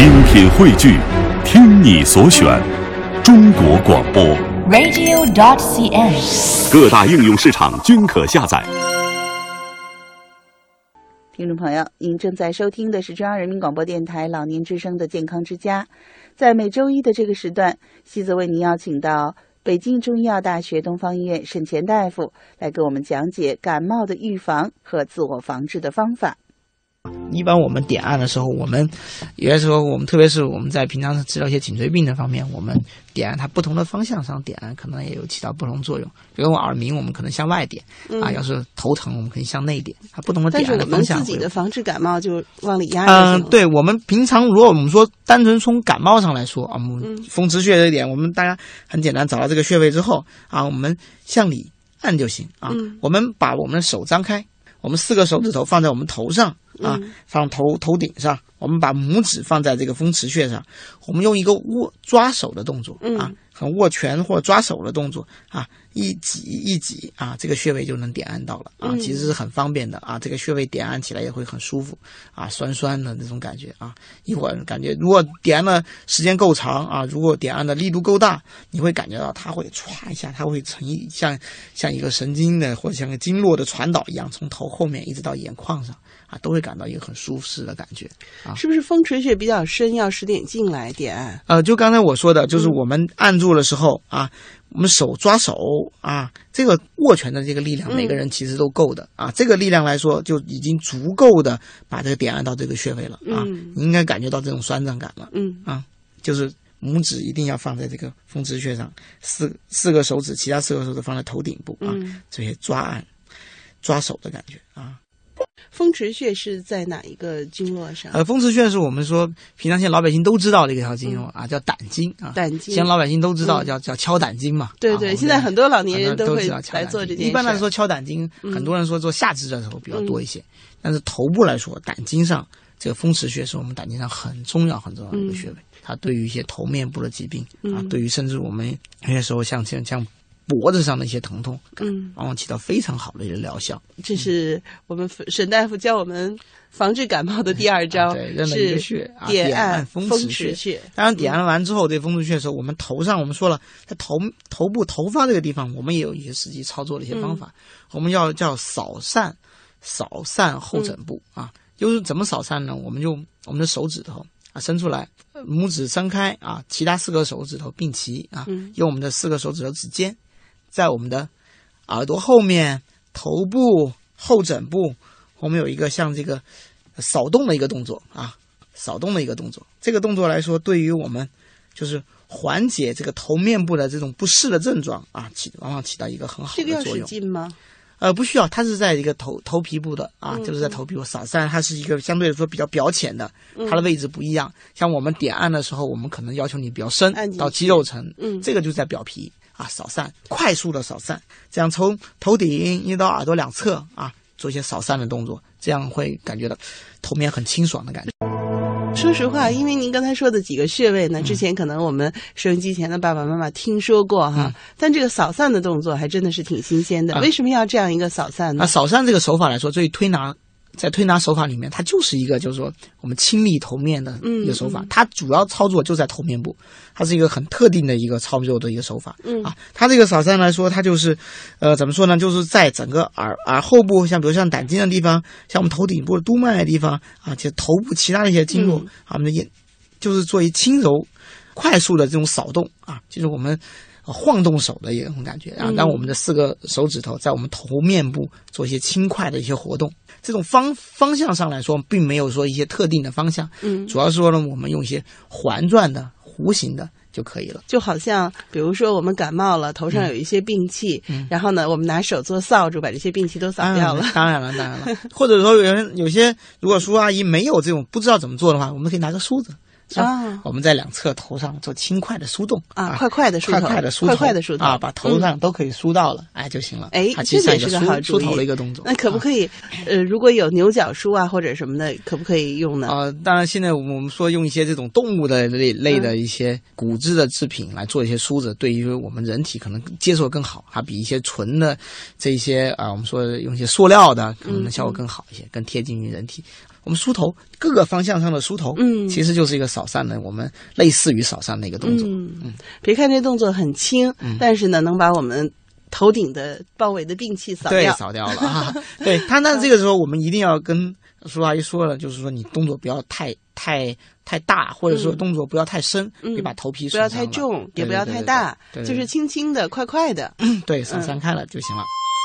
精品汇聚，听你所选，中国广播。radio.dot.cn，。各大应用市场均可下载。听众朋友，您正在收听的是中央人民广播电台老年之声的健康之家。在每周一的这个时段，西泽为您邀请到北京中医药大学东方医院沈前大夫来给我们讲解感冒的预防和自我防治的方法。一般我们点按的时候，我们有些时候我们特别是我们在平常治疗一些颈椎病的方面，我们点按它不同的方向上点按，可能也有起到不同作用。比如我耳鸣，我们可能向外点、啊；要是头疼，我们可以向内点。它不同的点按的方向。自己的防治感冒就往里压嗯、对我们平常如果我们说单纯从感冒上来说啊，我们嗯风池穴这一点，我们大家很简单，找到这个穴位之后啊，我们向里按就行啊。嗯我们把我们的手张开，我们四个手指头放在我们头上啊，嗯。放头头顶上，我们把拇指放在这个风池穴上，我们用一个握抓手的动作啊嗯，很握拳或抓手的动作啊，一挤一挤啊，这个穴位就能点按到了啊，嗯其实是很方便的啊，这个穴位点按起来也会很舒服啊，酸酸的那种感觉啊，一会儿感觉如果点按的时间够长啊，如果点按的力度够大，你会感觉到它会歘一下，它会成一像像一个神经的或者像个经络的传导一样，从头后面一直到眼眶上啊，都会感到一个很舒适的感觉。是不是风池穴比较深，要使点劲来点按？呃，就刚才我说的，就是我们按住的时候啊，我们手抓手啊，这个握拳的这个力量，嗯每个人其实都够的啊。这个力量来说，就已经足够的把这个点按到这个穴位了啊。嗯你应该感觉到这种酸胀感了，嗯啊就是拇指一定要放在这个风池穴上，四四个手指，其他四个手指放在头顶部啊，嗯，这些抓按、抓手的感觉啊。风池穴是在哪一个经络上？呃，风池穴是我们说平常现在老百姓都知道的一条经络啊，叫胆经啊。胆经现在老百姓都知道嗯叫叫敲胆经嘛。对对，啊现在很多老年人都会来做这件事。一般来说，敲胆经，嗯很多人说做下肢的时候比较多一些，但是头部来说，胆经上这个风池穴是我们胆经上很重要很重要的一个穴位，它对于一些头面部的疾病啊嗯，对于甚至我们有些时候像像像脖子上的一些疼痛，嗯，往往起到非常好的一个疗效。这是我们沈大夫教我们防治感冒的第二招，是点按风风池穴。当然，点按完之后，这风池穴的时候，我们头上我们说了，在头头部头发这个地方，我们也有一些实际操作的一些方法。我们要叫扫散，扫散后枕部、啊，就是怎么扫散呢？我们就我们的手指头啊伸出来，呃拇指张开啊，其他四个手指头并齐啊，嗯用我们的四个手指头指尖，在我们的耳朵后面、头部、后枕部，我们有一个像这个扫动的一个动作啊，扫动的一个动作。这个动作来说，对于我们就是缓解这个头面部的这种不适的症状啊，起往往起到一个很好这个要使的作用。劲吗？呃，不需要，它是在一个头头皮部的啊，嗯就是在头皮部扫虽然，它是一个相对来说比较表浅的，嗯它的位置不一样。像我们点按的时候，我们可能要求你比较深到肌肉层，嗯这个就在表皮啊扫散，快速的扫散，这样从头顶一直到耳朵两侧啊做一些扫散的动作，这样会感觉到头面很清爽的感觉。说实话，因为您刚才说的几个穴位嗯呢，之前可能我们收音机前的爸爸妈妈听说过哈，但这个扫散的动作还真的是挺新鲜的。嗯为什么要这样一个扫散那呢？扫散这个手法来说，对于推拿，在推拿手法里面，它就是一个就是说我们清理头面的一个手法，它主要操作就在头面部，它是一个很特定的一个操作的一个手法。嗯啊，它这个扫散来说，它就是，呃，怎么说呢？就是在整个耳耳后部，像比如像胆经的地方，像我们头顶部的督脉的地方啊，就头部其他的一些经络，嗯啊，我们的眼就是做一轻柔、快速的这种扫动啊，就是我们。呃晃动手的一种感觉啊，嗯让我们的四个手指头在我们头面部做一些轻快的一些活动。这种方方向上来说，并没有说一些特定的方向，嗯，主要是说呢，我们用一些环转的、弧形的就可以了。就好像比如说我们感冒了，头上有一些病气，嗯然后呢，我们拿手做扫帚，把这些病气都扫掉了。当然了，当然了。或者说有人有些，如果叔叔阿姨没有这种不知道怎么做的话，我们可以拿个梳子？啊我们在两侧头上做轻快的梳动啊，快快的梳快头，快的梳头，快快的梳头啊，把头上都可以梳到了，哎就行了。哎它其实像一这个也是个好梳头的一个动作。那可不？可以？呃，如果有牛角梳啊或者什么的，可不可以用呢？啊、当然，现在我们说用一些这种动物的类的一些骨质的制品来做一些梳子，对于我们人体可能接受更好，还比一些纯的这些啊、我们说用一些塑料的可能效果更好一些，更贴近于人体。我们梳头各个方向上的梳头，嗯其实就是一个扫散的，我们类似于扫散的一个动作。嗯，别看这动作很轻，但是呢，能把我们头顶的包围的病气扫掉对，掉。扫掉了啊！对他，那这个时候我们一定要跟叔阿姨说了，就是说你动作不要太太太大，或者说嗯动作不要太深，嗯别把头皮不要太重，也不要太大，就是轻轻的、快快的。对，扫散开了就行了。